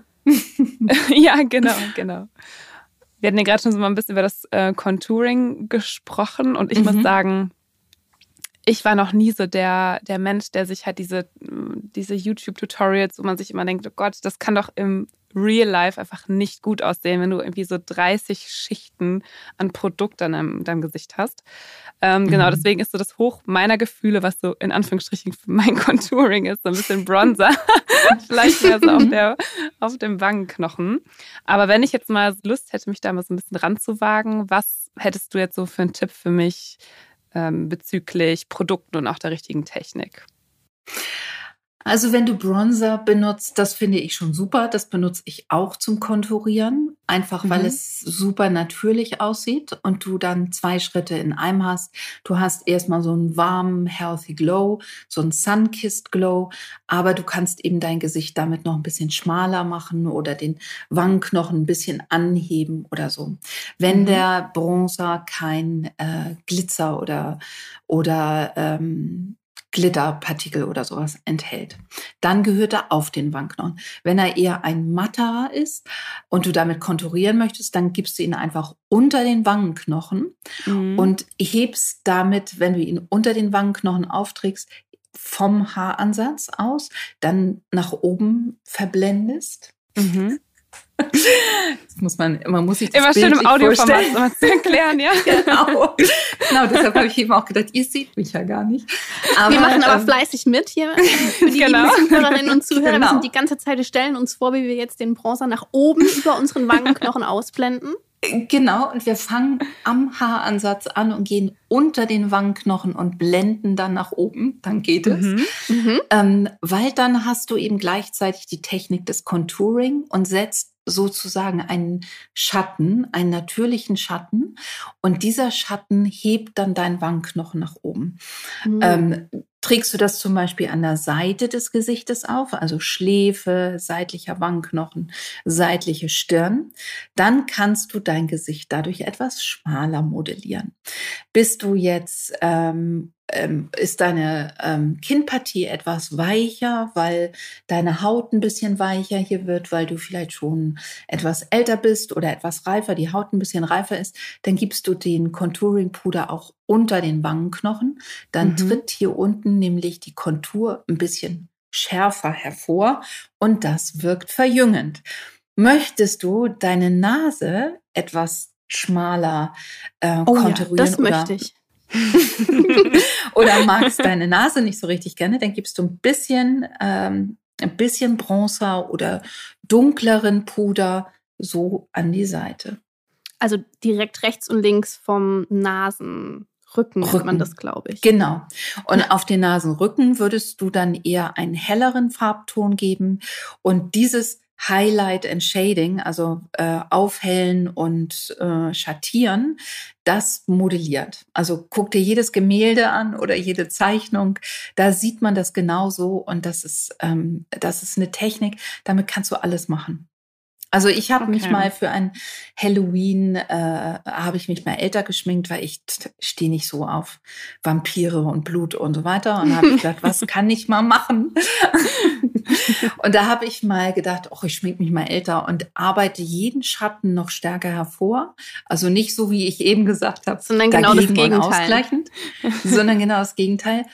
ja, genau, genau. Wir hatten ja gerade schon so mal ein bisschen über das äh, Contouring gesprochen und ich mhm. muss sagen, ich war noch nie so der, der Mensch, der sich halt diese, diese YouTube-Tutorials, wo man sich immer denkt, oh Gott, das kann doch im Real Life einfach nicht gut aussehen, wenn du irgendwie so 30 Schichten an Produkt an deinem, deinem Gesicht hast. Ähm, genau, mhm. Genau, deswegen ist so das Hoch meiner Gefühle, was so in Anführungsstrichen mein Contouring ist, so ein bisschen Bronzer. Vielleicht mehr so auf, der, auf dem Wangenknochen. Aber wenn ich jetzt mal Lust hätte, mich da mal so ein bisschen ranzuwagen, was hättest du jetzt so für einen Tipp für mich ähm, bezüglich Produkten und auch der richtigen Technik? Also wenn du Bronzer benutzt, das finde ich schon super. Das benutze ich auch zum Konturieren, einfach weil mhm. es super natürlich aussieht und du dann zwei Schritte in einem hast. Du hast erstmal so einen warmen, healthy Glow, so einen Sunkissed Glow, aber du kannst eben dein Gesicht damit noch ein bisschen schmaler machen oder den Wangenknochen ein bisschen anheben oder so. Wenn mhm. der Bronzer kein äh, Glitzer oder oder ähm, Glitterpartikel oder sowas enthält. Dann gehört er auf den Wangenknochen. Wenn er eher ein matterer ist und du damit konturieren möchtest, dann gibst du ihn einfach unter den Wangenknochen mhm. und hebst damit, wenn du ihn unter den Wangenknochen aufträgst, vom Haaransatz aus, dann nach oben verblendest. Mhm. Das muss man, man muss sich das Immer schön im Audioformat um zu erklären, ja. genau. genau, deshalb habe ich eben auch gedacht, ihr seht mich ja gar nicht. Aber, wir machen aber ähm, fleißig mit hier für die genau. Zuhörerinnen und Zuhörer. Genau. Wir sind die ganze Zeit, wir stellen uns vor, wie wir jetzt den Bronzer nach oben über unseren Wangenknochen ausblenden. Genau, und wir fangen am Haaransatz an und gehen unter den Wangenknochen und blenden dann nach oben. Dann geht es. Mhm. Mhm. Ähm, weil dann hast du eben gleichzeitig die Technik des Contouring und setzt sozusagen einen Schatten, einen natürlichen Schatten. Und dieser Schatten hebt dann deinen Wangenknochen nach oben. Mhm. Ähm, trägst du das zum Beispiel an der Seite des Gesichtes auf, also Schläfe, seitlicher Wangenknochen, seitliche Stirn, dann kannst du dein Gesicht dadurch etwas schmaler modellieren. Bist du jetzt ähm, ähm, ist deine ähm, Kinnpartie etwas weicher, weil deine Haut ein bisschen weicher hier wird, weil du vielleicht schon etwas älter bist oder etwas reifer, die Haut ein bisschen reifer ist, dann gibst du den Contouring-Puder auch unter den Wangenknochen. Dann mhm. tritt hier unten nämlich die Kontur ein bisschen schärfer hervor und das wirkt verjüngend. Möchtest du deine Nase etwas schmaler äh, oh konturieren? Ja, das möchte ich. oder magst deine Nase nicht so richtig gerne, dann gibst du ein bisschen, ähm, ein bisschen Bronzer oder dunkleren Puder so an die Seite. Also direkt rechts und links vom Nasenrücken Rücken. nennt man das, glaube ich. Genau. Und auf den Nasenrücken würdest du dann eher einen helleren Farbton geben. Und dieses Highlight and Shading, also äh, aufhellen und äh, schattieren, das modelliert. Also guck dir jedes Gemälde an oder jede Zeichnung, da sieht man das genauso und das ist, ähm, das ist eine Technik, damit kannst du alles machen. Also ich habe okay. mich mal für ein Halloween, äh, habe ich mich mal älter geschminkt, weil ich stehe nicht so auf Vampire und Blut und so weiter. Und habe ich gedacht, was kann ich mal machen? und da habe ich mal gedacht, ach, ich schmink mich mal älter und arbeite jeden Schatten noch stärker hervor. Also nicht so, wie ich eben gesagt habe, sondern genau das Gegenteil. Ausgleichend, sondern genau das Gegenteil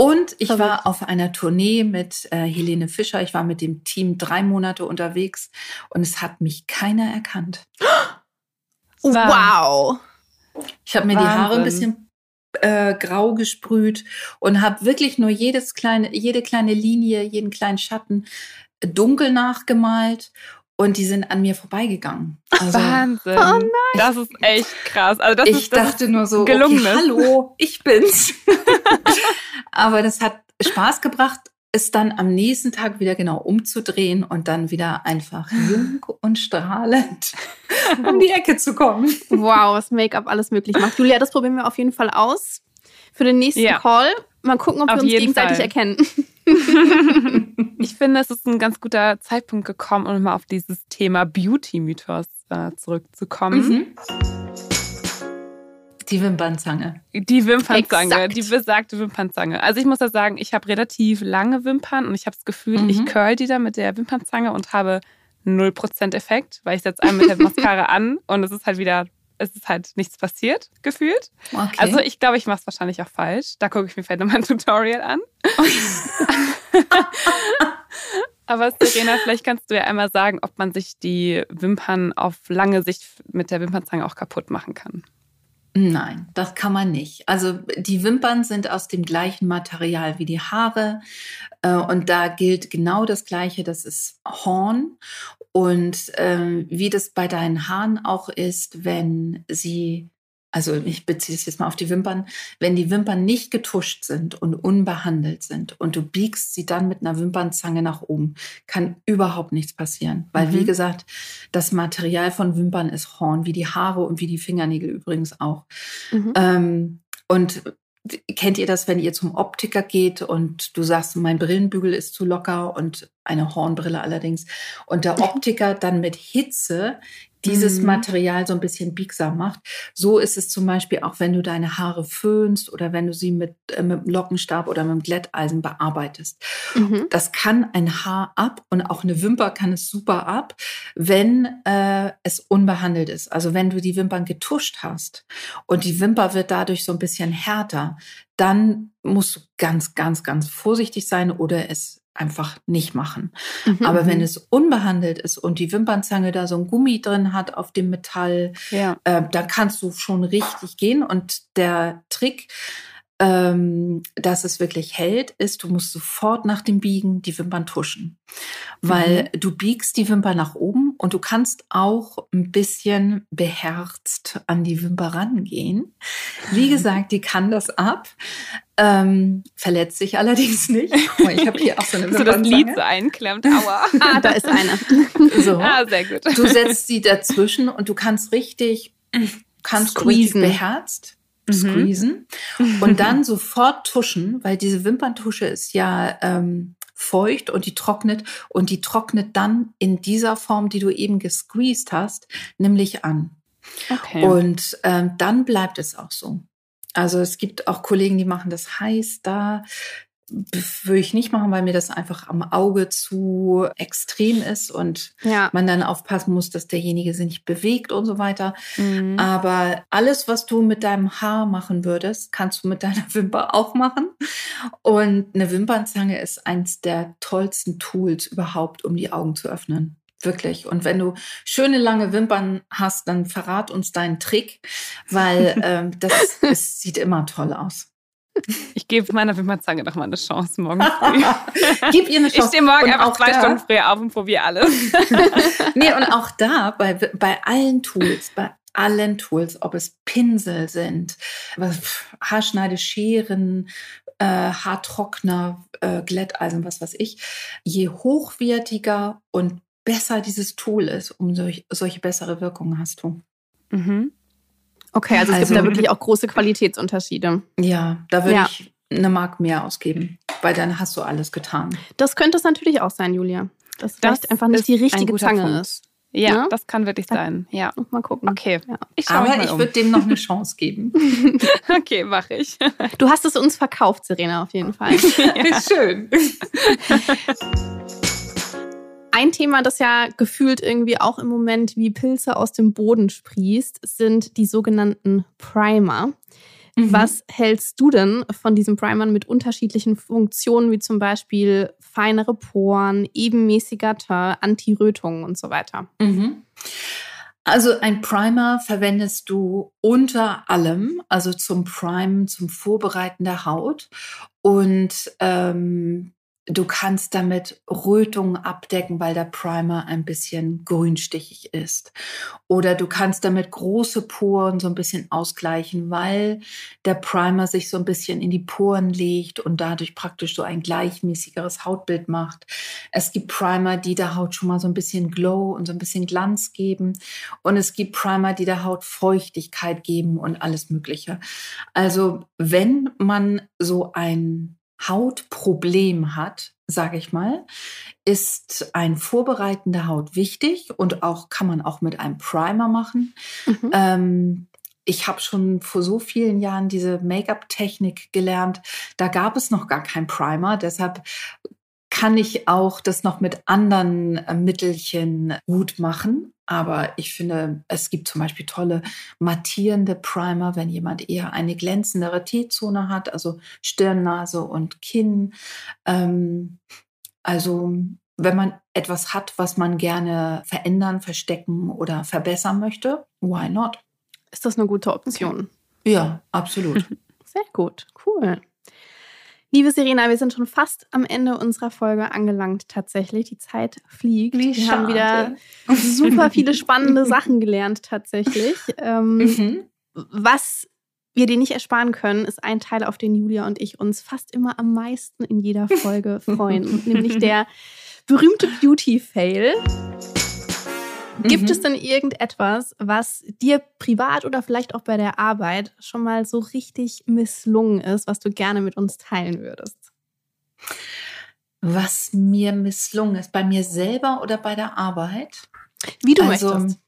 Und ich Verrückt. war auf einer Tournee mit äh, Helene Fischer. Ich war mit dem Team drei Monate unterwegs und es hat mich keiner erkannt. Wow. Ich habe mir die Haare ein Wahnsinn. bisschen äh, grau gesprüht und habe wirklich nur jedes kleine, jede kleine Linie, jeden kleinen Schatten dunkel nachgemalt und die sind an mir vorbeigegangen. Also Wahnsinn. Oh nein. Das ist echt krass. Also das ich ist, das dachte nur so, gelungenes. okay, hallo, ich bin's. Aber das hat Spaß gebracht, es dann am nächsten Tag wieder genau umzudrehen und dann wieder einfach jung und strahlend um die Ecke zu kommen. Wow, was Make-up alles möglich macht. Julia, das probieren wir auf jeden Fall aus. Für den nächsten Ja. Call. Mal gucken, ob Auf wir uns gegenseitig Fall. erkennen. Ich finde, es ist ein ganz guter Zeitpunkt gekommen, um mal auf dieses Thema Beauty-Mythos äh, zurückzukommen. Mhm. Die Wimpernzange. Die Wimpernzange, Exakt. die besagte Wimpernzange. Also ich muss ja sagen, ich habe relativ lange Wimpern und ich habe das Gefühl, Mhm. ich curl die da mit der Wimpernzange und habe 0% Effekt, weil ich setze einmal mit der Mascara an und es ist halt wieder, es ist halt nichts passiert, gefühlt. Okay. Also ich glaube, ich mache es wahrscheinlich auch falsch. Da gucke ich mir vielleicht nochmal ein Tutorial an. Aber Serena, vielleicht kannst du ja einmal sagen, ob man sich die Wimpern auf lange Sicht mit der Wimpernzange auch kaputt machen kann. Nein, das kann man nicht. Also die Wimpern sind aus dem gleichen Material wie die Haare äh, und da gilt genau das Gleiche. Das ist Horn und ähm, wie das bei deinen Haaren auch ist, wenn sie also ich beziehe es jetzt mal auf die Wimpern, wenn die Wimpern nicht getuscht sind und unbehandelt sind und du biegst sie dann mit einer Wimpernzange nach oben, kann überhaupt nichts passieren. Weil, Mhm. wie gesagt, das Material von Wimpern ist Horn, wie die Haare und wie die Fingernägel übrigens auch. Mhm. Ähm, und kennt ihr das, wenn ihr zum Optiker geht und du sagst, mein Brillenbügel ist zu locker und eine Hornbrille allerdings und der Optiker dann mit Hitze dieses Mhm. Material so ein bisschen biegsam macht. So ist es zum Beispiel auch, wenn du deine Haare föhnst oder wenn du sie mit, äh, mit dem Lockenstab oder mit dem Glätteisen bearbeitest. Mhm. Das kann ein Haar ab und auch eine Wimper kann es super ab, wenn äh, es unbehandelt ist. Also wenn du die Wimpern getuscht hast und die Wimper wird dadurch so ein bisschen härter, dann musst du ganz, ganz, ganz vorsichtig sein oder es einfach nicht machen. Mhm. Aber wenn es unbehandelt ist und die Wimpernzange da so ein Gummi drin hat auf dem Metall, Ja. äh, dann kannst du schon richtig gehen. Und der Trick, ähm, dass es wirklich hält, ist, du musst sofort nach dem Biegen die Wimpern tuschen. Weil du biegst die Wimper nach oben und du kannst auch ein bisschen beherzt an die Wimper rangehen. Wie gesagt, die kann das ab. Ähm, verletzt sich allerdings nicht. Mal, Ich habe hier auch so eine So das Lied so einklemmt. Aua. ah, da ist eine. So. Ah, sehr gut. Du setzt sie dazwischen und du kannst richtig, kannst Squeezen. beherzt Mhm. squeezen und dann sofort tuschen, weil diese Wimperntusche ist ja ähm, feucht und die trocknet und die trocknet dann in dieser Form, die du eben gesqueezed hast, nämlich an. Okay. Und ähm, dann bleibt es auch so. Also es gibt auch Kollegen, die machen das heiß. Da würde ich nicht machen, weil mir das einfach am Auge zu extrem ist und Ja. man dann aufpassen muss, dass derjenige sich nicht bewegt und so weiter. Mhm. Aber alles, was du mit deinem Haar machen würdest, kannst du mit deiner Wimper auch machen. Und eine Wimpernzange ist eins der tollsten Tools überhaupt, um die Augen zu öffnen. Wirklich. Und wenn du schöne lange Wimpern hast, dann verrat uns deinen Trick, weil ähm, das, es sieht immer toll aus. Ich gebe meiner Wimpernzange noch mal eine Chance morgen früh. Gib ihr eine Ich Chance. stehe morgen Und einfach auch zwei da- Stunden früher auf und probiere alles. Nee, und auch da, bei, bei allen Tools, bei allen Tools, ob es Pinsel sind, was- Haarschneide, Scheren, äh, Haartrockner, äh, Glätteisen, was weiß ich, je hochwertiger und besser dieses Tool ist, umso solche bessere Wirkungen hast du. Mhm. Okay, also es Also- gibt da wirklich auch große Qualitätsunterschiede. Ja, da würde Ja. ich eine Mark mehr ausgeben, weil dann hast du alles getan. Das könnte es natürlich auch sein, Julia. Dass Das vielleicht einfach nicht die richtige Zange Punkt. ist. Ja, Ja? das kann wirklich sein. Ja. Mal gucken. Okay. Ja. Ich Aber mal ich um. würde dem noch eine Chance geben. Okay, mache ich. Du hast es uns verkauft, Serena, auf jeden Fall. Schön. Ein Thema, das ja gefühlt irgendwie auch im Moment wie Pilze aus dem Boden sprießt, sind die sogenannten Primer. Mhm. Was hältst du denn von diesen Primern mit unterschiedlichen Funktionen, wie zum Beispiel feinere Poren, ebenmäßiger Teint, Anti-Rötungen und so weiter? Mhm. Also ein Primer verwendest du unter allem, also zum Primen, zum Vorbereiten der Haut. Und ähm, Du kannst damit Rötungen abdecken, weil der Primer ein bisschen grünstichig ist. Oder du kannst damit große Poren so ein bisschen ausgleichen, weil der Primer sich so ein bisschen in die Poren legt und dadurch praktisch so ein gleichmäßigeres Hautbild macht. Es gibt Primer, die der Haut schon mal so ein bisschen Glow und so ein bisschen Glanz geben. Und es gibt Primer, die der Haut Feuchtigkeit geben und alles Mögliche. Also wenn man so ein Hautproblem hat, sage ich mal, ist ein vorbereitender Haut wichtig und auch kann man auch mit einem Primer machen. Mhm. Ähm, ich habe schon vor so vielen Jahren diese Make-up-Technik gelernt. Da gab es noch gar kein Primer, deshalb kann ich auch das noch mit anderen äh, Mittelchen gut machen. Aber ich finde, es gibt zum Beispiel tolle mattierende Primer, wenn jemand eher eine glänzendere T-Zone hat, also Stirn, Nase und Kinn. Ähm, also wenn man etwas hat, was man gerne verändern, verstecken oder verbessern möchte, why not? Ist das eine gute Option? Ja, absolut. Sehr gut, cool. Liebe Serena, wir sind schon fast am Ende unserer Folge angelangt tatsächlich. Die Zeit fliegt. Wie wir haben wieder super viele spannende Sachen gelernt tatsächlich. Ähm, mhm. Was wir dir nicht ersparen können, ist ein Teil, auf den Julia und ich uns fast immer am meisten in jeder Folge freuen, nämlich der berühmte Beauty-Fail. Gibt mhm. es denn irgendetwas, was dir privat oder vielleicht auch bei der Arbeit schon mal so richtig misslungen ist, was du gerne mit uns teilen würdest? Was mir misslungen ist, bei mir selber oder bei der Arbeit? Wie du also, möchtest.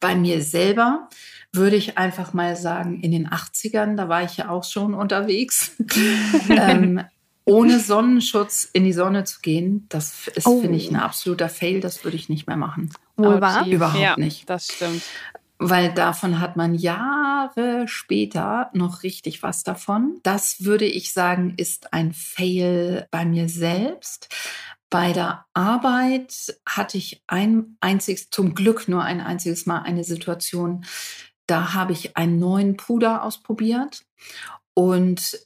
Bei mir selber würde ich einfach mal sagen, in den 80ern, da war ich ja auch schon unterwegs. ähm, ohne Sonnenschutz in die Sonne zu gehen, das ist, oh. finde ich, ein absoluter Fail. Das würde ich nicht mehr machen. Wohl wahr? Überhaupt ja, nicht. Das stimmt. Weil davon hat man Jahre später noch richtig was davon. Das würde ich sagen, ist ein Fail bei mir selbst. Bei der Arbeit hatte ich ein einziges, zum Glück nur ein einziges Mal eine Situation, da habe ich einen neuen Puder ausprobiert und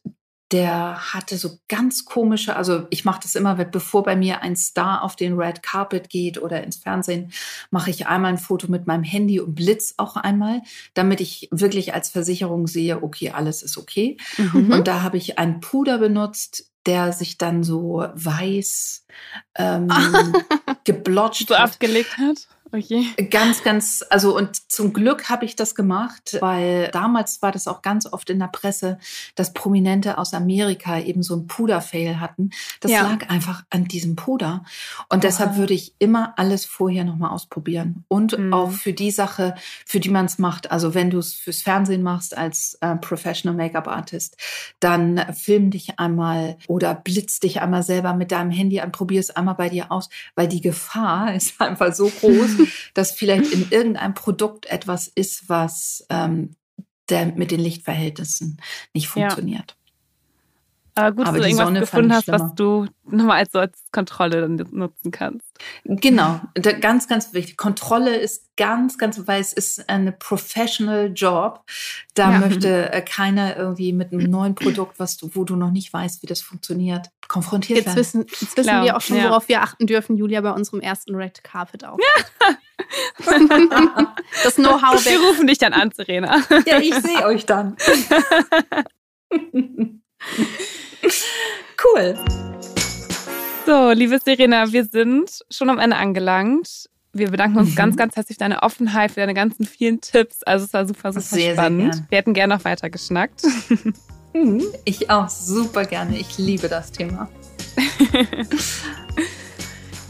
der hatte so ganz komische, also ich mache das immer, bevor bei mir ein Star auf den Red Carpet geht oder ins Fernsehen, mache ich einmal ein Foto mit meinem Handy und blitz auch einmal, damit ich wirklich als Versicherung sehe, okay, alles ist okay. Mhm. Und da habe ich einen Puder benutzt, der sich dann so weiß ähm, geblotcht so abgelegt hat. Okay. Oh ganz, ganz, also und zum Glück habe ich das gemacht, weil damals war das auch ganz oft in der Presse, dass Prominente aus Amerika eben so ein Puder-Fail hatten. Das ja. lag einfach an diesem Puder. Und Aha. deshalb würde ich immer alles vorher nochmal ausprobieren. Und mhm. auch für die Sache, für die man es macht. Also wenn du es fürs Fernsehen machst als äh, Professional Make-up-Artist, dann film dich einmal oder blitz dich einmal selber mit deinem Handy an, probier es einmal bei dir aus, weil die Gefahr ist einfach so groß, dass vielleicht in irgendeinem Produkt etwas ist, was ähm, der mit den Lichtverhältnissen nicht funktioniert. Ja. Aber gut, dass du irgendwas Sonne gefunden hast, was du nochmal als, so als Kontrolle dann nutzen kannst. Genau, ganz, ganz wichtig. Kontrolle ist ganz, ganz, weil es ist ein professional Job. Da ja. möchte äh, keiner irgendwie mit einem neuen Produkt, was du, wo du noch nicht weißt, wie das funktioniert, konfrontiert jetzt werden. Wissen, jetzt wissen Klar, wir auch schon, ja. worauf wir achten dürfen, Julia, bei unserem ersten Red Carpet auch. Ja. das Know-how. Wir rufen dich dann an, Serena. Ja, ich sehe euch dann. cool. So, liebe Serena, wir sind schon am Ende angelangt. Wir bedanken uns mhm. ganz, ganz herzlich für deine Offenheit, für deine ganzen vielen Tipps. Also es war super, super sehr, spannend. Sehr wir hätten gerne noch weiter geschnackt. Mhm. Ich auch super gerne. Ich liebe das Thema.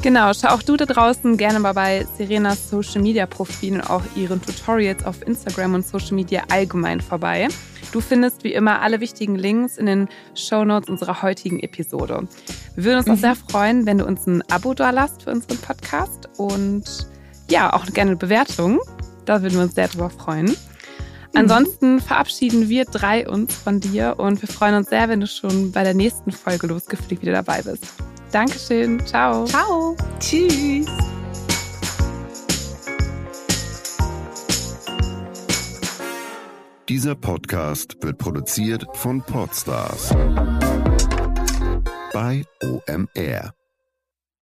genau, schau auch du da draußen gerne mal bei Serenas Social Media Profilen und auch ihren Tutorials auf Instagram und Social Media allgemein vorbei. Du findest wie immer alle wichtigen Links in den Show Notes unserer heutigen Episode. Wir würden uns mhm. auch sehr freuen, wenn du uns ein Abo da lasst für unseren Podcast und ja, auch gerne eine Bewertung. Da würden wir uns sehr drüber freuen. Ansonsten verabschieden wir drei uns von dir und wir freuen uns sehr, wenn du schon bei der nächsten Folge losgefliegt wieder dabei bist. Dankeschön. Ciao. Ciao. Tschüss. Dieser Podcast wird produziert von Podstars bei OMR.